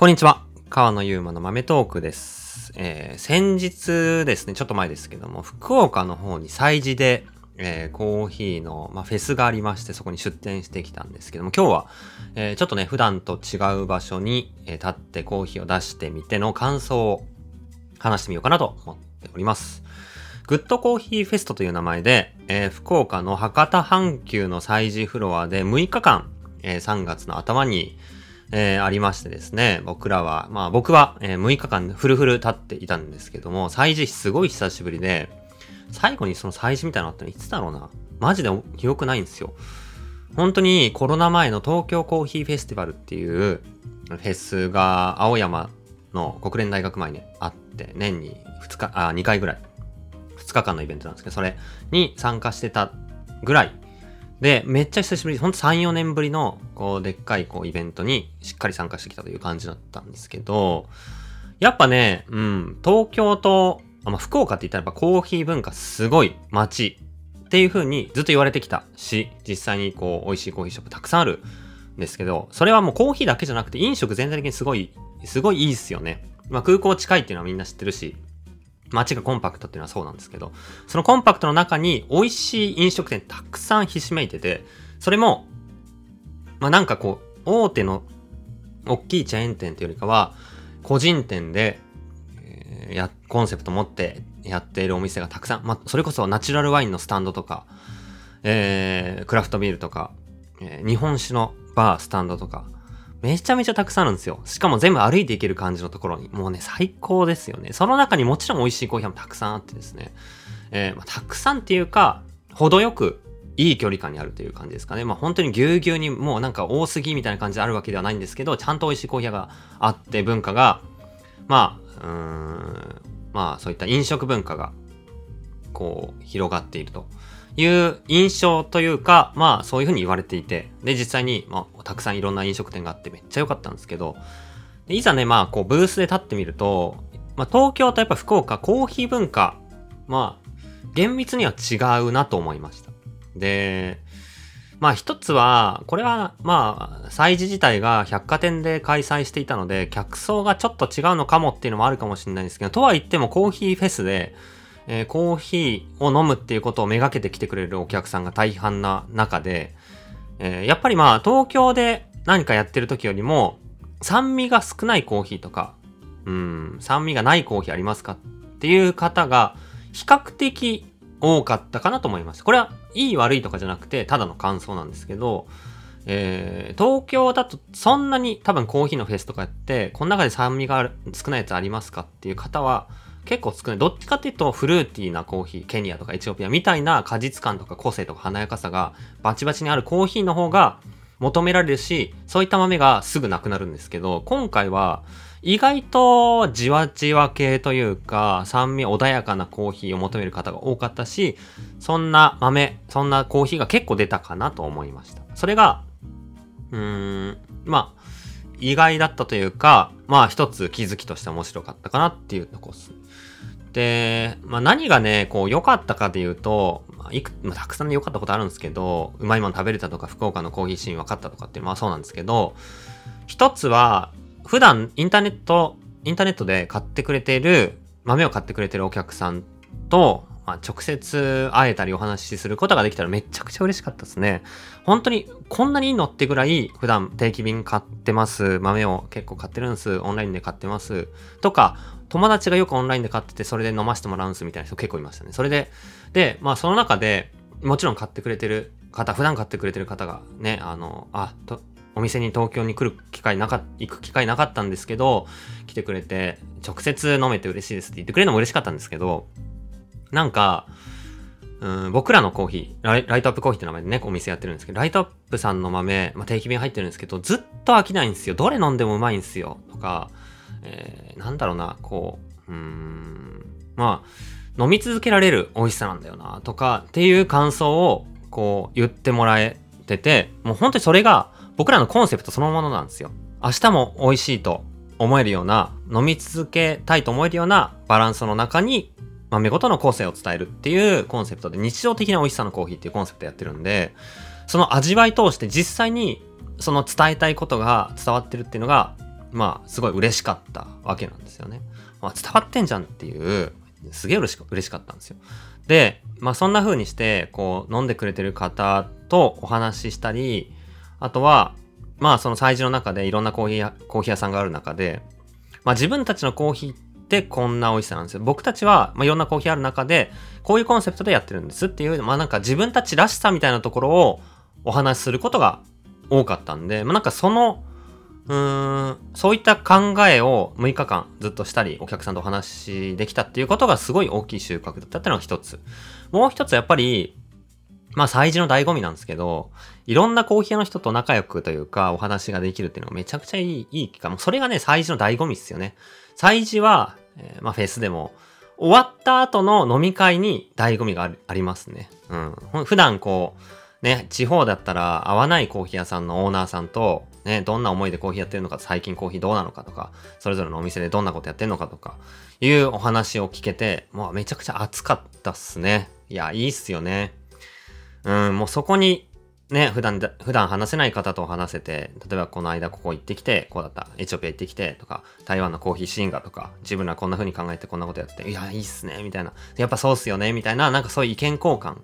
こんにちは。川野ゆうまの豆トークです。えー先日ですね、ちょっと前ですけども、福岡の方に催事で、えーコーヒーの、まあ、フェスがありまして、そこに出店してきたんですけども、今日は、えーちょっとね、普段と違う場所に、え立ってコーヒーを出してみての感想を話してみようかなと思っております。グッドコーヒーフェストという名前で、え福岡の博多阪急の催事フロアで6日間、え3月の頭に、えーありましてですね、僕らは、まあ僕は、えー6日間フルフル立っていたんですけども、催事すごい久しぶりで、最後にその催事みたいなのあったのいつだろうな。マジで記憶ないんですよ。本当にコロナ前の東京コーヒーフェスティバルっていうフェスが青山の国連大学前にあって、年に2日、あ、2回ぐらい。2日間のイベントなんですけど、それに参加してたぐらいで、めっちゃ久しぶり、ほんと3、4年ぶりの、こう、でっかい、こう、イベントにしっかり参加してきたという感じだったんですけど、やっぱね、うん、東京と、まあ、福岡って言ったらやっぱコーヒー文化すごい街っていう風にずっと言われてきたし、実際にこう、美味しいコーヒーショップたくさんあるんですけど、それはもうコーヒーだけじゃなくて飲食全体的にすごい、すごいいいっすよね。まあ、空港近いっていうのはみんな知ってるし、街がコンパクトっていうのはそうなんですけど、そのコンパクトの中に美味しい飲食店たくさんひしめいてて、それも、まあなんかこう、大手の大きいチェーン店っていうよりかは、個人店で、えーや、コンセプト持ってやっているお店がたくさん、まあそれこそナチュラルワインのスタンドとか、えー、クラフトビールとか、えー日本酒のバー、スタンドとか、めちゃめちゃたくさんあるんですよ。しかも全部歩いていける感じのところに。もうね、最高ですよね。その中にもちろん美味しいコーヒーもたくさんあってですね。えーまあ、たくさんっていうか、程よくいい距離感にあるという感じですかね。まあ本当にぎゅうぎゅうにもうなんか多すぎみたいな感じであるわけではないんですけど、ちゃんと美味しいコーヒーがあって文化が、まあ、うーん、まあそういった飲食文化が、こう、広がっているという印象というか、まあそういうふうに言われていて、で実際に、まあたくさんいろんな飲食店があってめっちゃ良かったんですけど、いざね、まあこうブースで立ってみると、まあ東京とやっぱ福岡、コーヒー文化、まあ厳密には違うなと思いました。で、まあ一つは、これはまあ、催事自体が百貨店で開催していたので、客層がちょっと違うのかもっていうのもあるかもしれないんですけど、とは言ってもコーヒーフェスで、えーコーヒーを飲むっていうことをめがけて来てくれるお客さんが大半な中で、えーやっぱりまあ東京で何かやってる時よりも酸味が少ないコーヒーとか、うん、酸味がないコーヒーありますかっていう方が比較的多かったかなと思います。これはいい悪いとかじゃなくてただの感想なんですけど、えー東京だとそんなに多分コーヒーのフェスとかやってこの中で酸味がある少ないやつありますかっていう方は結構少ない。どっちかっていうとフルーティーなコーヒー、ケニアとかエチオピアみたいな果実感とか個性とか華やかさがバチバチにあるコーヒーの方が求められるし、そういった豆がすぐなくなるんですけど、今回は意外とじわじわ系というか、酸味穏やかなコーヒーを求める方が多かったし、そんな豆、そんなコーヒーが結構出たかなと思いました。それが、うーん、まあ、意外だったというか、まあ一つ気づきとして面白かったかなっていうとこです。で、まあ何がね、こう良かったかで言うと、まあ、いく、まあ、たくさんね良かったことあるんですけど、うまいもの食べれたとか、福岡のコーヒーシーン分かったとかって、まあそうなんですけど、一つは、普段インターネット、インターネットで買ってくれている、豆を買ってくれてるお客さんと、まあ、直接会えたりお話しすることができたらめちゃくちゃ嬉しかったですね。本当にこんなにいいのってぐらい普段定期便買ってます。豆を結構買ってるんです。オンラインで買ってます。とか、友達がよくオンラインで買っててそれで飲ませてもらうんすみたいな人結構いましたね。それで、で、まあその中でもちろん買ってくれてる方、普段買ってくれてる方がね、あの、あ、と、お店に東京に来る機会なか行く機会なかったんですけど、来てくれて、直接飲めて嬉しいですって言ってくれるのも嬉しかったんですけど、なんか、うん、僕らのコーヒーライ、ライトアップコーヒーって名前でね、お店やってるんですけど、ライトアップさんの豆、まあ、定期便入ってるんですけど、ずっと飽きないんですよ。どれ飲んでもうまいんですよ。とか、えー、なんだろうな、こう、うん、まあ、飲み続けられる美味しさなんだよな、とか、っていう感想を、こう、言ってもらえてて、もう本当にそれが、僕らのコンセプトそのものなんですよ。明日も美味しいと思えるような、飲み続けたいと思えるようなバランスの中に、豆ごとの個性を伝えるっていうコンセプトで、日常的な美味しさのコーヒーっていうコンセプトやってるんで、その味わい通して実際にその伝えたいことが伝わってるっていうのが、まあ、すごい嬉しかったわけなんですよね。まあ、伝わってんじゃんっていう、すげえ嬉し嬉しかったんですよ。で、まあそんな風にして、こう、飲んでくれてる方とお話ししたり、あとは、まあその催事の中でいろんなコーヒー、コーヒー屋さんがある中で、まあ自分たちのコーヒーってこんな美味しさなんですよ。僕たちは、まあ、いろんなコーヒーある中で、こういうコンセプトでやってるんですっていう、まあなんか自分たちらしさみたいなところをお話しすることが多かったんで、まあなんかそのうーん、そういった考えを6日間ずっとしたり、お客さんとお話しできたっていうことがすごい大きい収穫だったっていうのが一つ。もう一つやっぱり、まあ、催事の醍醐味なんですけど、いろんなコーヒーの人と仲良くというか、お話ができるっていうのがめちゃくちゃいい、いい機会。もうそれがね、催事の醍醐味っすよね。催事は、えー、まあ、フェスでも、終わった後の飲み会に醍醐味がありますね。うん。普段こう、ね、地方だったら合わないコーヒー屋さんのオーナーさんと、ね、どんな思いでコーヒーやってるのか、最近コーヒーどうなのかとか、それぞれのお店でどんなことやってるのかとか、いうお話を聞けて、もうめちゃくちゃ熱かったっすね。いや、いいっすよね。うん、もうそこに、ね、普段普段話せない方と話せて、例えばこの間ここ行ってきて、こうだった、エチオピア行ってきて、とか、台湾のコーヒーシーンガとか、自分らこんな風に考えてこんなことやってて、いや、いいっすね、みたいな。やっぱそうっすよね、みたいな、なんかそういう意見交換、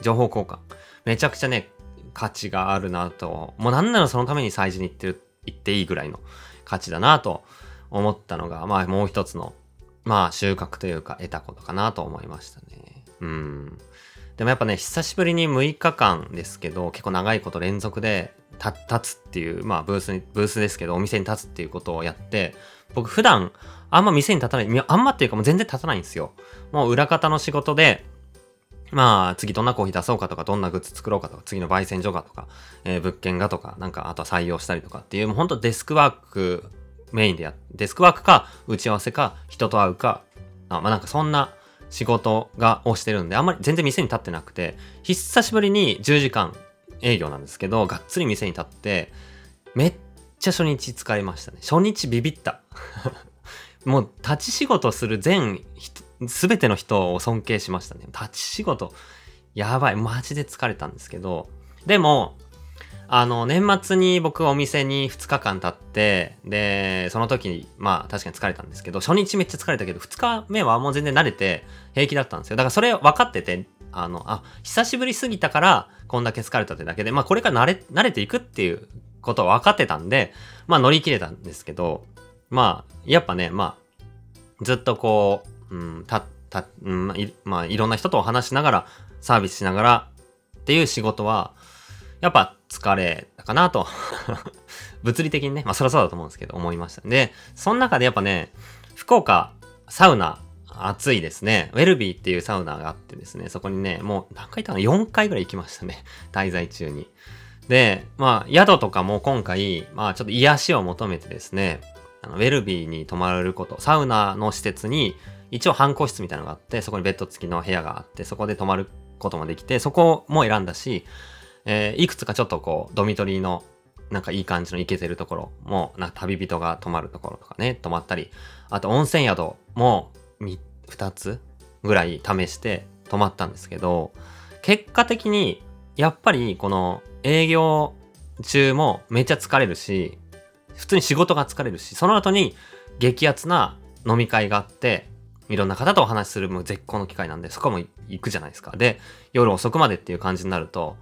情報交換。めちゃくちゃね、価値があるなと、もうなんならそのために催事に行ってる、行っていいぐらいの価値だなと思ったのが、まあもう一つの、まあ収穫というか得たことかなと思いましたね。うん。でもやっぱね、久しぶりに6日間ですけど、結構長いこと連続で立つっていう、まあブースに、ブースですけど、お店に立つっていうことをやって、僕普段あんま店に立たない、あんまっていうかもう全然立たないんですよ。もう裏方の仕事で、まあ、次どんなコーヒー出そうかとか、どんなグッズ作ろうかとか、次の焙煎所がとか、えー、物件がとか、なんか、あとは採用したりとかっていう、もうほんとデスクワークメインでやデスクワークか、打ち合わせか、人と会うか、あまあなんかそんな仕事が、をしてるんで、あんまり全然店に立ってなくて、久しぶりに10時間営業なんですけど、がっつり店に立って、めっちゃ初日疲れましたね。初日ビビった。もう立ち仕事する全すべての人を尊敬しましたね。立ち仕事、やばい。マジで疲れたんですけど、でも、あの、年末に僕お店に2日間経って、で、その時に、まあ確かに疲れたんですけど、初日めっちゃ疲れたけど、2日目はもう全然慣れて平気だったんですよ。だからそれ分かってて、あの、あ、久しぶりすぎたから、こんだけ疲れたってだけで、まあこれから慣れ、慣れていくっていうことは分かってたんで、まあ乗り切れたんですけど、まあ、やっぱね、まあ、ずっとこう、うん、た、た、うん、いまあ、いろんな人とお話しながら、サービスしながらっていう仕事は、やっぱ疲れたかなと 物理的にね、まあそりゃそうだと思うんですけど、思いました。で、その中でやっぱね、福岡、サウナ、暑いですね。ウェルビーっていうサウナがあってですね、そこにね、もう何回行ったかな ?4 回ぐらい行きましたね。滞在中に。で、まあ、宿とかも今回、まあ、ちょっと癒しを求めてですね、あのウェルビーに泊まれること、サウナの施設に一応半個室みたいなのがあって、そこにベッド付きの部屋があって、そこで泊まることもできて、そこも選んだし、えー、いくつかちょっとこう、ドミトリーのなんかいい感じの行けてるところも、な旅人が泊まるところとかね、泊まったり、あと温泉宿も2つぐらい試して泊まったんですけど、結果的に、やっぱりこの営業中もめっちゃ疲れるし、普通に仕事が疲れるし、その後に激アツな飲み会があって、いろんな方とお話しするもう絶好の機会なんで、そこも行くじゃないですか。で、夜遅くまでっていう感じになると、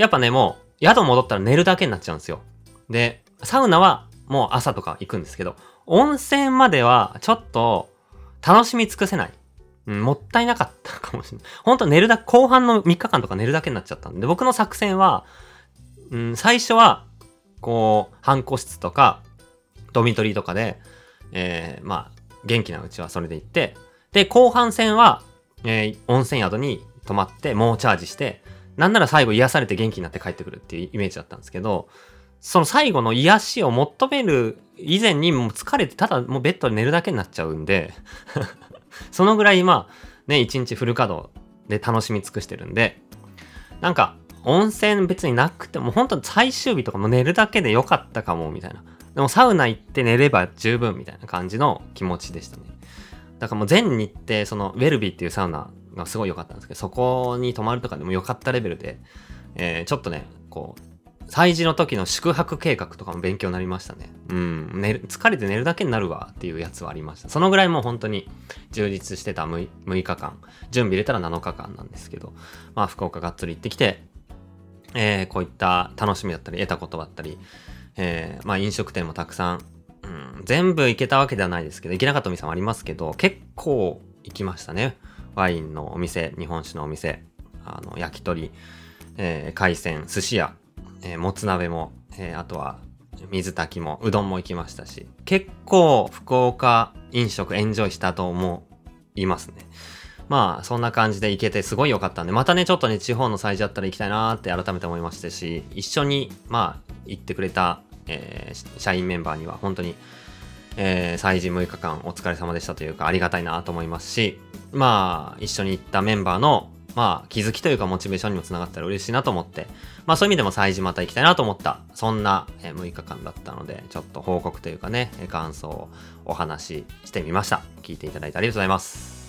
やっぱね、もう、宿戻ったら寝るだけになっちゃうんですよ。で、サウナはもう朝とか行くんですけど、温泉まではちょっと楽しみ尽くせない。うん、もったいなかったかもしれない。ほんと寝るだ、後半の3日間とか寝るだけになっちゃったんで、僕の作戦は、うん、最初は、こう、半個室とか、ドミトリーとかで、えー、まあ、元気なうちはそれで行って、で、後半戦は、えー、温泉宿に泊まって猛チャージして、なんなら最後癒されて元気になって帰ってくるっていうイメージだったんですけど、その最後の癒しを求める以前にもう疲れてただもうベッドで寝るだけになっちゃうんで そのぐらいまあね、一日フル稼働で楽しみ尽くしてるんで、なんか温泉別になくても本当最終日とかも寝るだけでよかったかもみたいな。でもサウナ行って寝れば十分みたいな感じの気持ちでしたね。だからもう全日程、そのウェルビーっていうサウナがすごい良かったんですけど、そこに泊まるとかでも良かったレベルで、えー、ちょっとね、こう、祭事の時の宿泊計画とかも勉強になりましたね。うん。寝る、疲れて寝るだけになるわっていうやつはありました。そのぐらいもう本当に充実してた 6, 6日間。準備入れたら7日間なんですけど、まあ福岡がっつり行ってきて、えー、こういった楽しみだったり、得たことだったり、えー、まあ飲食店もたくさん、うん、全部行けたわけではないですけど、行けなかったお店もありますけど、結構行きましたね。ワインのお店、日本酒のお店、あの、焼き鳥、えー、海鮮、寿司屋、えー、もつ鍋も、えー、あとは水炊きもうどんも行きましたし結構福岡飲食エンジョイしたと思いますね。まあそんな感じで行けてすごい良かったんでまたねちょっとね地方の祭事あったら行きたいなーって改めて思いましたし一緒にまあ行ってくれた、えー、社員メンバーには本当にえー、祭事6日間お疲れ様でしたというかありがたいなと思いますしまあ一緒に行ったメンバーのまあ、気づきというかモチベーションにもつながったら嬉しいなと思って、まあそういう意味でも祭事また行きたいなと思った、そんな6日間だったので、ちょっと報告というかね、感想をお話ししてみました。聞いていただいてありがとうございます。